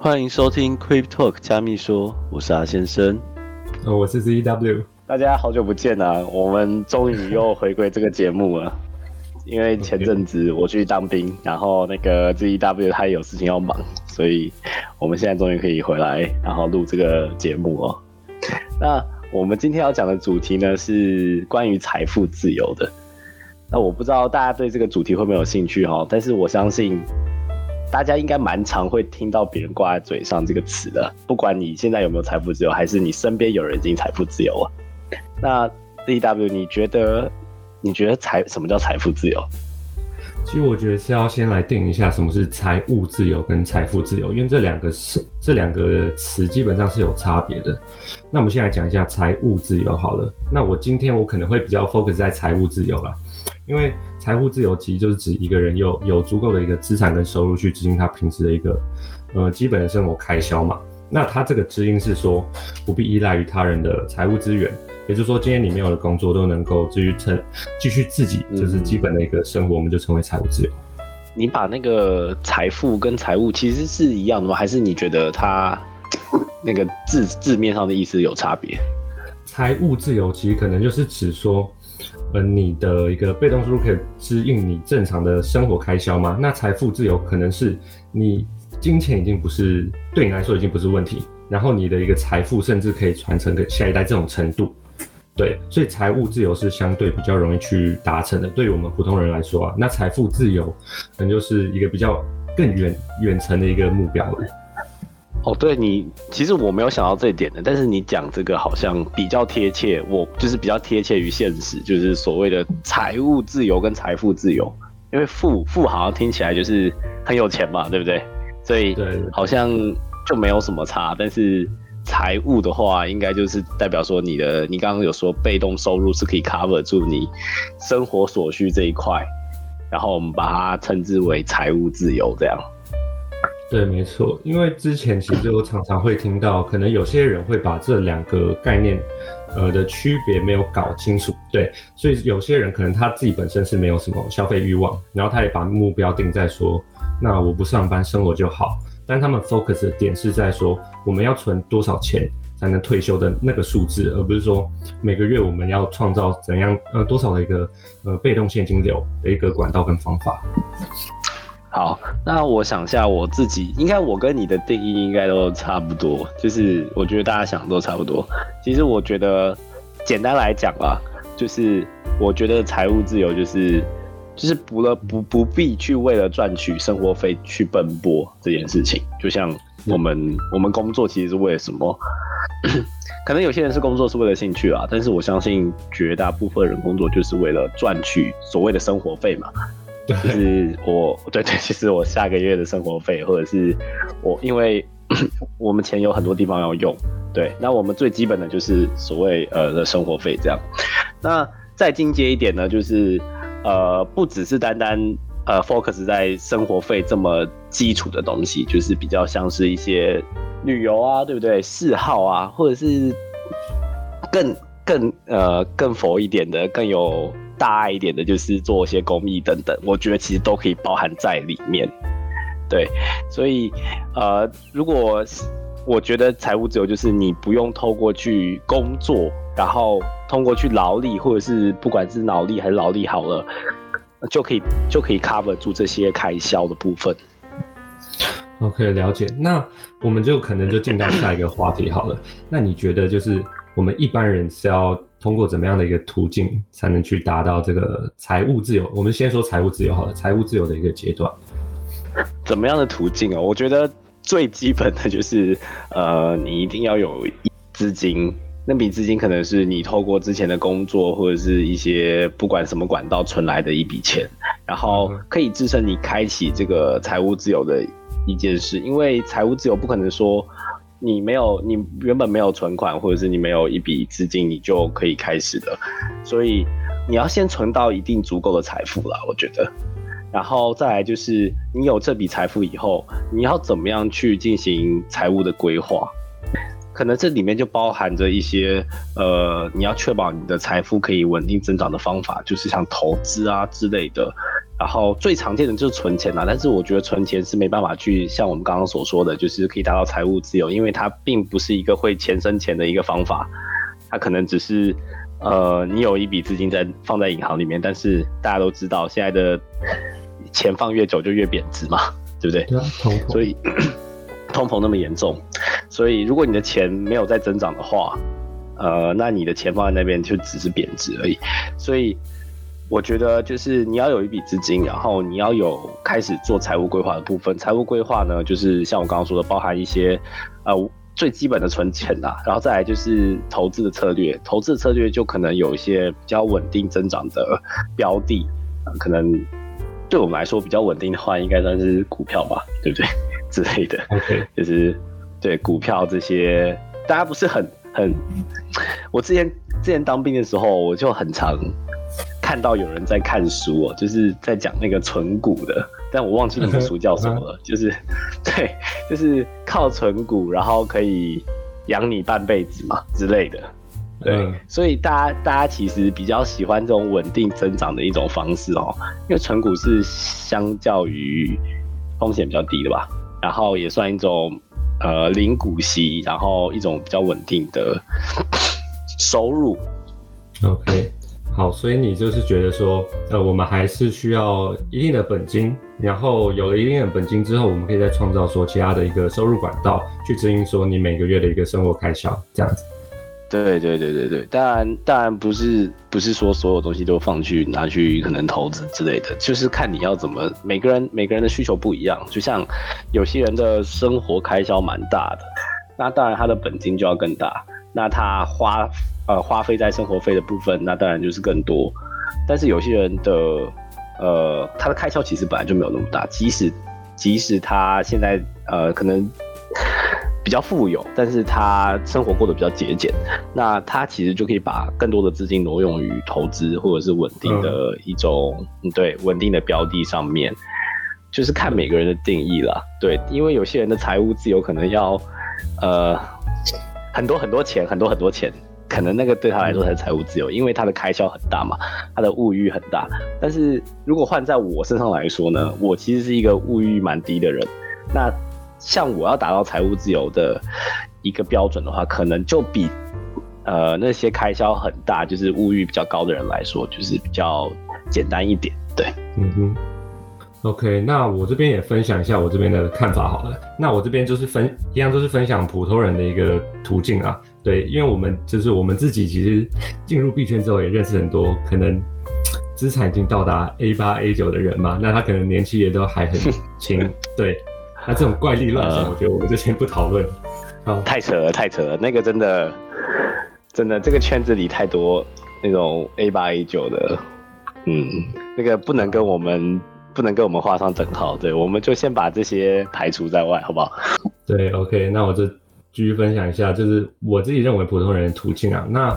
欢迎收听 Crypto Talk 加密说，我是阿先生。呃，我是 ZW。大家好久不见啊！我们终于又回归这个节目了。因为前阵子我去当兵，然后那个 ZW 他有事情要忙，所以我们现在终于可以回来，然后录这个节目哦。那我们今天要讲的主题呢，是关于财富自由的。那我不知道大家对这个主题会不会有兴趣哈？但是我相信。大家应该蛮常会听到别人挂在嘴上这个词的，不管你现在有没有财富自由，还是你身边有人已经财富自由了。那 D W，你觉得你觉得财什么叫财富自由？其实我觉得是要先来定一下什么是财务自由跟财富自由，因为这两个是这两个词基本上是有差别的。那我们先来讲一下财务自由好了。那我今天我可能会比较 focus 在财务自由了，因为。财务自由其实就是指一个人有有足够的一个资产跟收入去执行他平时的一个呃基本的生活开销嘛。那他这个知音是说不必依赖于他人的财务资源，也就是说今天你没有的工作都能够继续成继续自己就是基本的一个生活，我们就成为财务自由。你把那个财富跟财务其实是一样的吗？还是你觉得它那个字字面上的意思有差别？财务自由其实可能就是指说。呃，你的一个被动收入可以支应你正常的生活开销吗？那财富自由可能是你金钱已经不是对你来说已经不是问题，然后你的一个财富甚至可以传承给下一代这种程度。对，所以财务自由是相对比较容易去达成的。对于我们普通人来说啊，那财富自由可能就是一个比较更远远程的一个目标了。哦，对你，其实我没有想到这一点的，但是你讲这个好像比较贴切，我就是比较贴切于现实，就是所谓的财务自由跟财富自由，因为富富好像听起来就是很有钱嘛，对不对？所以好像就没有什么差，但是财务的话，应该就是代表说你的，你刚刚有说被动收入是可以 cover 住你生活所需这一块，然后我们把它称之为财务自由这样。对，没错，因为之前其实我常常会听到，可能有些人会把这两个概念，呃的区别没有搞清楚。对，所以有些人可能他自己本身是没有什么消费欲望，然后他也把目标定在说，那我不上班生活就好。但他们 focus 的点是在说，我们要存多少钱才能退休的那个数字，而不是说每个月我们要创造怎样呃多少的一个呃被动现金流的一个管道跟方法。好，那我想下我自己，应该我跟你的定义应该都差不多，就是我觉得大家想的都差不多。其实我觉得，简单来讲吧，就是我觉得财务自由就是，就是不了不不必去为了赚取生活费去奔波这件事情。就像我们我们工作其实是为了什么？可能有些人是工作是为了兴趣啊，但是我相信绝大部分人工作就是为了赚取所谓的生活费嘛。就是我，对对，其实我下个月的生活费，或者是我，因为 我们钱有很多地方要用，对，那我们最基本的就是所谓呃的生活费这样。那再进阶一点呢，就是呃不只是单单呃 focus 在生活费这么基础的东西，就是比较像是一些旅游啊，对不对？嗜好啊，或者是更更呃更佛一点的，更有。大爱一点的，就是做一些公益等等，我觉得其实都可以包含在里面。对，所以呃，如果我觉得财务自由就是你不用透过去工作，然后通过去劳力，或者是不管是脑力还是劳力好了，就可以就可以 cover 住这些开销的部分。OK，了解。那我们就可能就进到下一个话题好了。那你觉得就是我们一般人是要？通过怎么样的一个途径才能去达到这个财务自由？我们先说财务自由好了，财务自由的一个阶段，怎么样的途径啊？我觉得最基本的就是，呃，你一定要有资金，那笔资金可能是你透过之前的工作或者是一些不管什么管道存来的一笔钱，然后可以支撑你开启这个财务自由的一件事。因为财务自由不可能说。你没有，你原本没有存款，或者是你没有一笔资金，你就可以开始的。所以你要先存到一定足够的财富了，我觉得。然后再来就是你有这笔财富以后，你要怎么样去进行财务的规划？可能这里面就包含着一些，呃，你要确保你的财富可以稳定增长的方法，就是像投资啊之类的。然后最常见的就是存钱啦，但是我觉得存钱是没办法去像我们刚刚所说的，就是可以达到财务自由，因为它并不是一个会钱生钱的一个方法，它可能只是呃你有一笔资金在放在银行里面，但是大家都知道现在的钱放越久就越贬值嘛，对不对？对啊，通膨所以 通膨那么严重，所以如果你的钱没有在增长的话，呃，那你的钱放在那边就只是贬值而已。所以我觉得就是你要有一笔资金，然后你要有开始做财务规划的部分。财务规划呢，就是像我刚刚说的，包含一些呃最基本的存钱啦，然后再来就是投资的策略。投资的策略就可能有一些比较稳定增长的标的，呃可能对我们来说比较稳定的话，应该算是股票吧，对不对？之类的。OK，就是对股票这些，大家不是很很。我之前之前当兵的时候，我就很常看到有人在看书哦，就是在讲那个存股的，但我忘记那个书叫什么了。就是对，就是靠存股，然后可以养你半辈子嘛之类的。对，嗯所以大家大家其实比较喜欢这种稳定增长的一种方式哦，因为存股是相较于风险比较低的吧，然后也算一种呃零股息，然后一种比较稳定的收入。OK，好，所以你就是觉得说，呃，我们还是需要一定的本金，然后有了一定的本金之后，我们可以再创造说其他的一个收入管道，去支应说你每个月的一个生活开销，这样子。对对对对对，当然当然不是不是说所有东西都放去拿去可能投资之类的，就是看你要怎么，每个人每个人的需求不一样，就像有些人的生活开销蛮大的，那当然他的本金就要更大，那他花呃花费在生活费的部分，那当然就是更多，但是有些人的呃他的开销其实本来就没有那么大，即使即使他现在呃可能。比较富有，但是他生活过得比较节俭，那他其实就可以把更多的资金挪用于投资或者是稳定的一种、对稳定的标的上面，就是看每个人的定义了。对，因为有些人的财务自由可能要呃很多很多钱，很多很多钱，可能那个对他来说才是财务自由，因为他的开销很大嘛，他的物欲很大。但是如果换在我身上来说呢，我其实是一个物欲蛮低的人，那。像我要达到财务自由的一个标准的话，可能就比呃那些开销很大，就是物欲比较高的人来说，就是比较简单一点。对，嗯哼。OK，那我这边也分享一下我这边的看法好了。那我这边就是分一样，都是分享普通人的一个途径啊。对，因为我们就是我们自己其实进入币圈之后，也认识很多可能资产已经到达 A 八 A 九的人嘛。那他可能年纪也都还很 轻，对。那这种怪力乱神，我觉得我们就先不讨论。好，太扯了，太扯了，那个真的，真的，这个圈子里太多那种 A 八 A 九的，嗯，那个不能跟我们不能跟我们画上等号。对，我们就先把这些排除在外，好不好？对，OK，那我就继续分享一下，就是我自己认为普通人的途径啊。那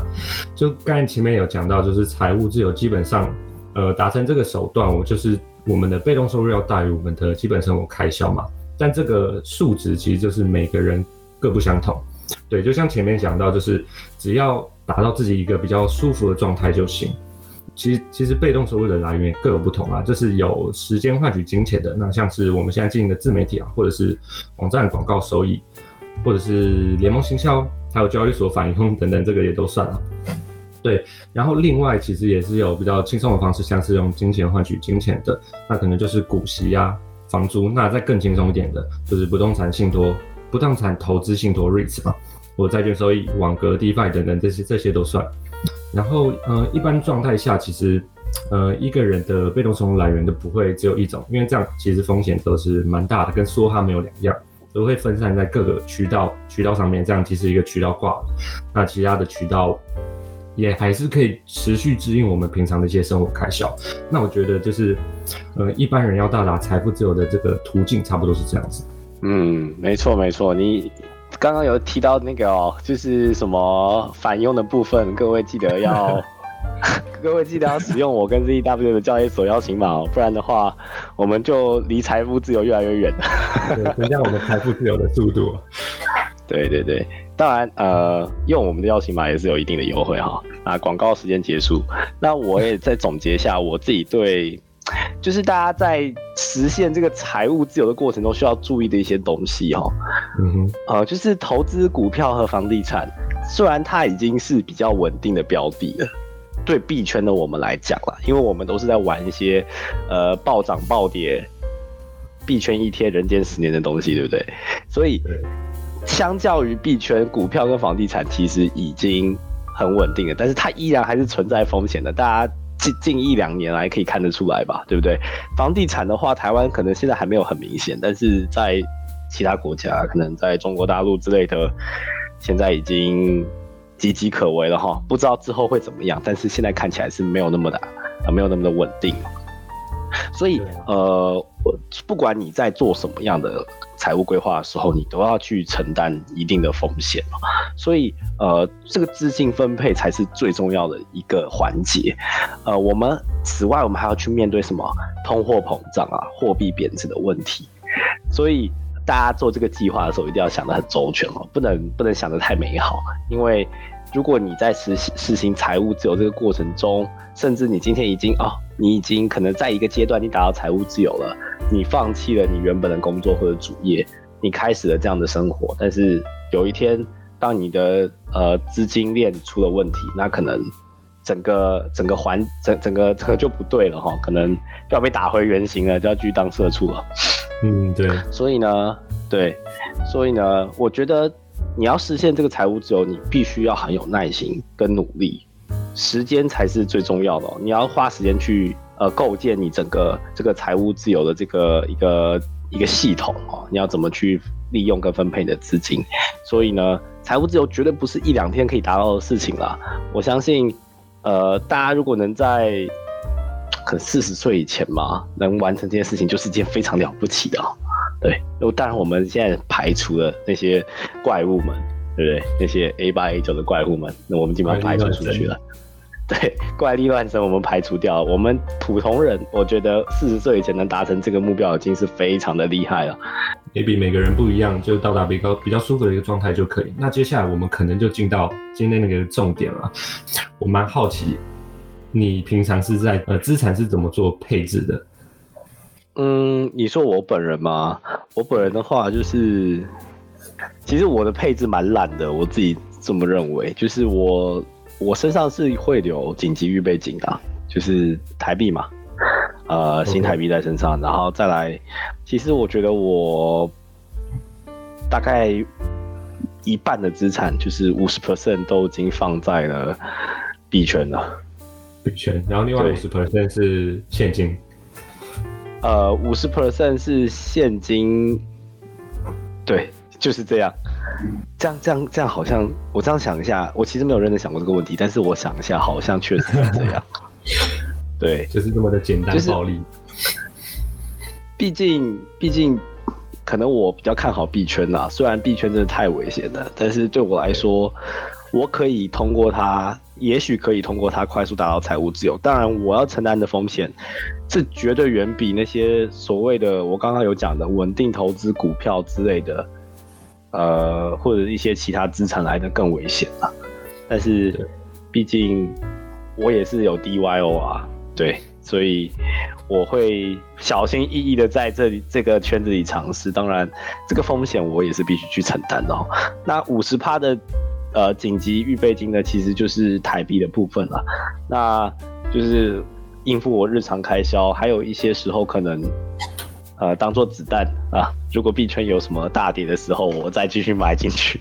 就刚才前面有讲到，就是财务自由，基本上，呃，达成这个手段，我就是我们的被动收入要大于我们的基本生活开销嘛。但这个数值其实就是每个人各不相同，对，就像前面讲到，就是只要达到自己一个比较舒服的状态就行。其实其实被动收入的来源各有不同啊，就是有时间换取金钱的，那像是我们现在经营的自媒体啊，或者是网站广告收益，或者是联盟行销，还有交易所返佣等等，这个也都算啊。对，然后另外其实也是有比较轻松的方式，像是用金钱换取金钱的，那可能就是股息啊。房租，那再更轻松一点的，就是不动产信托、不动产投资信托 REITs 嘛，或债券收益、网格、DeFi 等等，这些这些都算。然后，呃，一般状态下，其实，呃，一个人的被动收入来源都不会只有一种，因为这样其实风险都是蛮大的，跟梭哈没有两样，都会分散在各个渠道渠道上面，这样其实一个渠道挂了，那其他的渠道。也还是可以持续支应我们平常的一些生活开销。那我觉得就是，呃，一般人要到达财富自由的这个途径，差不多是这样子。嗯，没错没错。你刚刚有提到那个哦，就是什么反佣的部分，各位记得要，各位记得要使用我跟 ZW 的交易所邀请码哦，不然的话，我们就离财富自由越来越远。对，增加我们财富自由的速度。对对对，当然，呃，用我们的邀请码也是有一定的优惠哈。啊广告时间结束，那我也再总结一下我自己对就是大家在实现这个财务自由的过程中需要注意的一些东西哦。嗯哼，呃，就是投资股票和房地产，虽然它已经是比较稳定的标的了，对币圈的我们来讲啦，因为我们都是在玩一些呃暴涨暴跌、币圈一天人间十年的东西，对不对？所以相较于币圈，股票跟房地产其实已经很稳定了，但是它依然还是存在风险的。大家近近一两年来可以看得出来吧，对不对？房地产的话，台湾可能现在还没有很明显，但是在其他国家，可能在中国大陆之类的，现在已经岌岌可危了哈。不知道之后会怎么样，但是现在看起来是没有那么的，呃，没有那么的稳定。所以呃，不管你在做什么样的财务规划的时候，你都要去承担一定的风险。所以，呃，这个资金分配才是最重要的一个环节。呃，我们此外，我们还要去面对什么通货膨胀啊、货币贬值的问题。所以，大家做这个计划的时候，一定要想得很周全哦，不能不能想得太美好，因为如果你在实行实行财务自由这个过程中，甚至你今天已经哦，你已经可能在一个阶段你达到财务自由了，你放弃了你原本的工作或者主业，你开始了这样的生活，但是有一天当你的呃资金链出了问题，那可能整个整个环整整个这个就不对了哈，可能就要被打回原形了，就要去当社畜了。嗯，对，所以呢，对，所以呢，我觉得你要实现这个财务自由，你必须要很有耐心跟努力，时间才是最重要的、你要花时间去呃构建你整个这个财务自由的这个一个一个系统哦，你要怎么去利用跟分配你的资金。所以呢，财务自由绝对不是一两天可以达到的事情啦。我相信，呃，大家如果能在可能四十岁以前嘛，能完成这件事情，就是一件非常了不起的、对，当然我们现在排除了那些怪物们，对不对？那些 A 八 A 九的怪物们，那我们基本上排除出去了。对，怪力乱神我们排除掉了。我们普通人，我觉得四十岁以前能达成这个目标，已经是非常的厉害了。也比每个人不一样，就到达比较比较舒服的一个状态就可以。那接下来我们可能就进到今天那个重点了。我蛮好奇，你平常是在呃资产是怎么做配置的？嗯，你说我本人吗？我本人的话就是，其实我的配置蛮懒的，我自己这么认为。就是我我身上是会留紧急预备金的啊，就是台币嘛，呃，新台币在身上，然后再来，其实我觉得我大概一半的资产，就是五十 percent 都已经放在了币圈了。币圈，然后另外对五十 percent 是现金。呃，五十 percent 是现金，对，就是这样。这样这样这样，好像我这样想一下，我其实没有认真想过这个问题，但是我想一下，好像确实是这样。对，就是这么的简单暴力。毕 竟毕竟，可能我比较看好币圈呐，虽然币圈真的太危险了，但是对我来说，我可以通过它，也许可以通过它快速达到财务自由。当然，我要承担的风险，这绝对远比那些所谓的我刚刚有讲的稳定投资股票之类的，呃，或者一些其他资产来的更危险啊。但是，毕竟我也是有 DYO 啊，对，所以我会小心翼翼的在这里这个圈子里尝试。当然，这个风险我也是必须去承担的哦。那五十趴的呃紧急预备金呢，其实就是台币的部分了，那就是应付我日常开销，还有一些时候可能。呃，当做子弹啊！如果币圈有什么大跌的时候，我再继续买进去。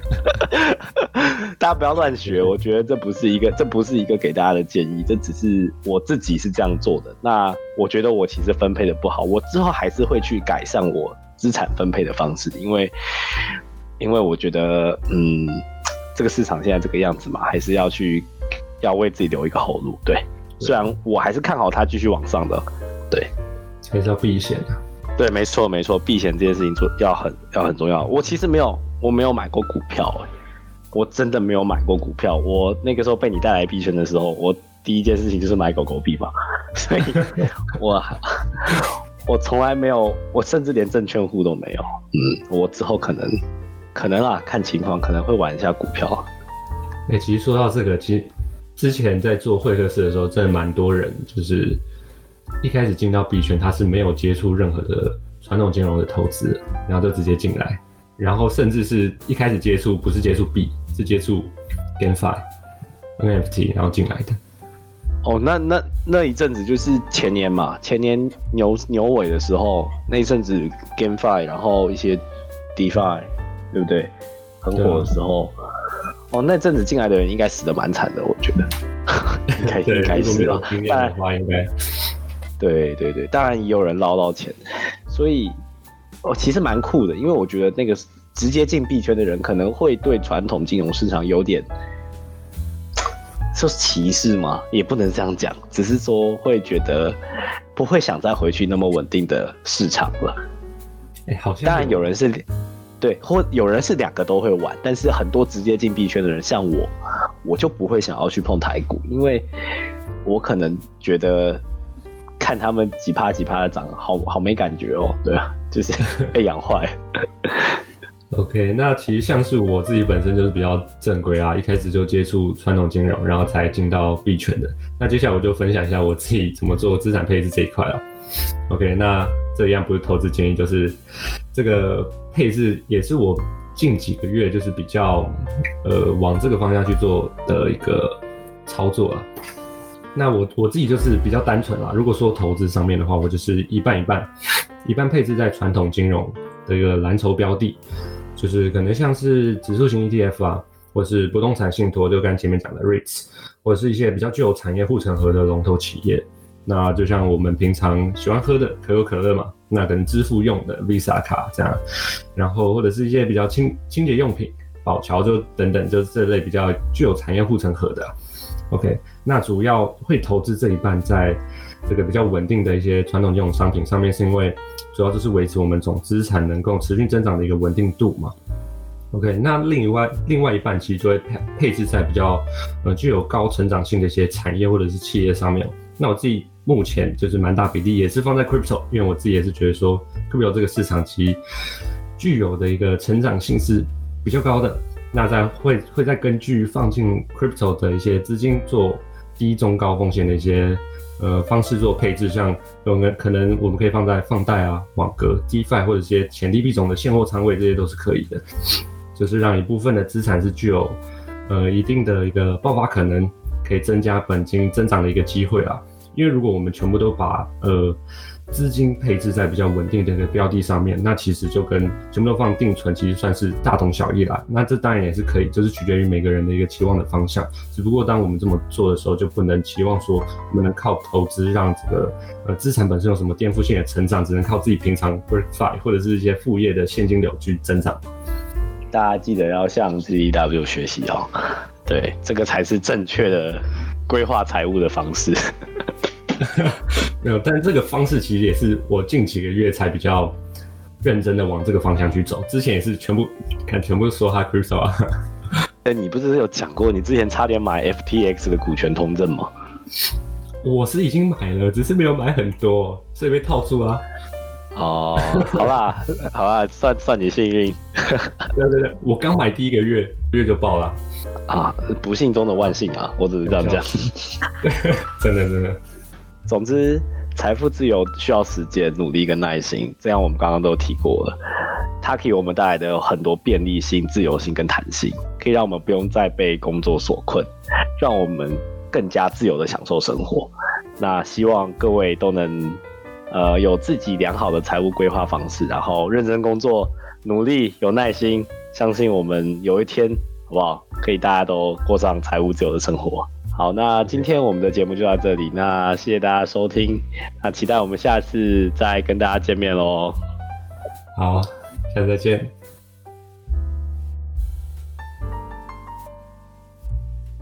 大家不要乱学，我觉得这不是一个，这不是一个给大家的建议，这只是我自己是这样做的。那我觉得我其实分配的不好，我之后还是会去改善我资产分配的方式，因为因为我觉得，嗯，这个市场现在这个样子嘛，还是要去要为自己留一个后路。对，虽然我还是看好它继续往上的，对。还是要避险的。对，没错没错，避险这件事情做要很要很重要。我其实没有，我没有买过股票、欸，我真的没有买过股票。我那个时候被你带来币圈的时候，我第一件事情就是买狗狗币嘛，所以 我我从来没有，我甚至连证券户都没有。嗯，我之后可能可能啊，看情况可能会玩一下股票。哎、其实说到这个，其实之前在做会客室的时候，真的蛮多人就是一开始进到币圈，他是没有接触任何的传统金融的投资，然后就直接进来，然后甚至是一开始接触不是接触币，是接触 GameFi、NFT，然后进来的。哦，那那那一阵子就是前年嘛，前年牛牛尾的时候，那一阵子 GameFi，然后一些 DeFi，对不对？很火的时候，哦，那阵子进来的人应该死的蛮惨的，我觉得，应该应该是吧。当然，应该，对对对，当然也有人捞到钱，所以哦，其实蛮酷的，因为我觉得那个直接进币圈的人可能会对传统金融市场有点。说歧视吗？也不能这样讲，只是说会觉得不会想再回去那么稳定的市场了。哎，好像当然有人是，对，或有人是两个都会玩，但是很多直接进币圈的人，像我，我就不会想要去碰台股，因为我可能觉得看他们几趴几趴的涨，好好没感觉哦。对啊，就是 被养坏。OK，那其实像是我自己本身就是比较正规啊，一开始就接触传统金融，然后才进到币圈的。那接下来我就分享一下我自己怎么做资产配置这一块啊。OK，那这样不是投资建议，就是这个配置也是我近几个月就是比较呃往这个方向去做的一个操作啊。那我我自己就是比较单纯啦，如果说投资上面的话，我就是一半一半，一半配置在传统金融的一个蓝筹标的。就是可能像是指数型 ETF 啊，或是不动产信托，就刚前面讲的 REITs，或者是一些比较具有产业护城河的龙头企业。那就像我们平常喜欢喝的可口可乐嘛，那可能支付用的 Visa 卡这样，然后或者是一些比较清清洁用品，宝乔就等等，就是这类比较具有产业护城河的。OK，那主要会投资这一半在这个比较稳定的一些传统金融商品上面，是因为。主要就是维持我们总资产能够持续增长的一个稳定度嘛。OK，那另外另外一半其实就会配配置在比较呃具有高成长性的一些产业或者是企业上面。那我自己目前就是蛮大比例也是放在 Crypto，因为我自己也是觉得说 Crypto 这个市场其具有的一个成长性是比较高的。那再会会再根据放进 Crypto 的一些资金做低中高风险的一些。呃，方式做配置，像有可可能我们可以放在放贷啊、网格、DeFi 或者一些潜力币种的现货仓位，这些都是可以的。就是让一部分的资产是具有呃一定的一个爆发可能，可以增加本金增长的一个机会啊。因为如果我们全部都把呃资金配置在比较稳定的一个标的上面，那其实就跟全部都放定存，其实算是大同小异啦。那这当然也是可以，就是取决于每个人的一个期望的方向。只不过当我们这么做的时候，就不能期望说我们能靠投资让这个呃资产本身有什么颠覆性的成长，只能靠自己平常 work fi 或者是一些副业的现金流去增长。大家记得要向 GEW 学习哦，对，这个才是正确的规划财务的方式。没有，但这个方式其实也是我近几个月才比较认真的往这个方向去走。之前也是全部看全部说他 crypto 啊。哎，你不是有讲过你之前差点买 FTX 的股权通证吗？我是已经买了，只是没有买很多，所以被套住啊。哦，好啦，好啦，算算你幸运。对对对，我刚买第一个月月就爆了。啊，不幸中的万幸啊，我只是这样讲。真的 真的。总之，财富自由需要时间、努力跟耐心。这样我们刚刚都提过了，它给我们带来的有很多便利性、自由性跟弹性，可以让我们不用再被工作所困，让我们更加自由的享受生活。那希望各位都能，呃，有自己良好的财务规划方式，然后认真工作、努力、有耐心，相信我们有一天，好不好？可以大家都过上财务自由的生活。好，那今天我们的节目就到这里。那谢谢大家收听，那期待我们下次再跟大家见面喽。好，下次再见。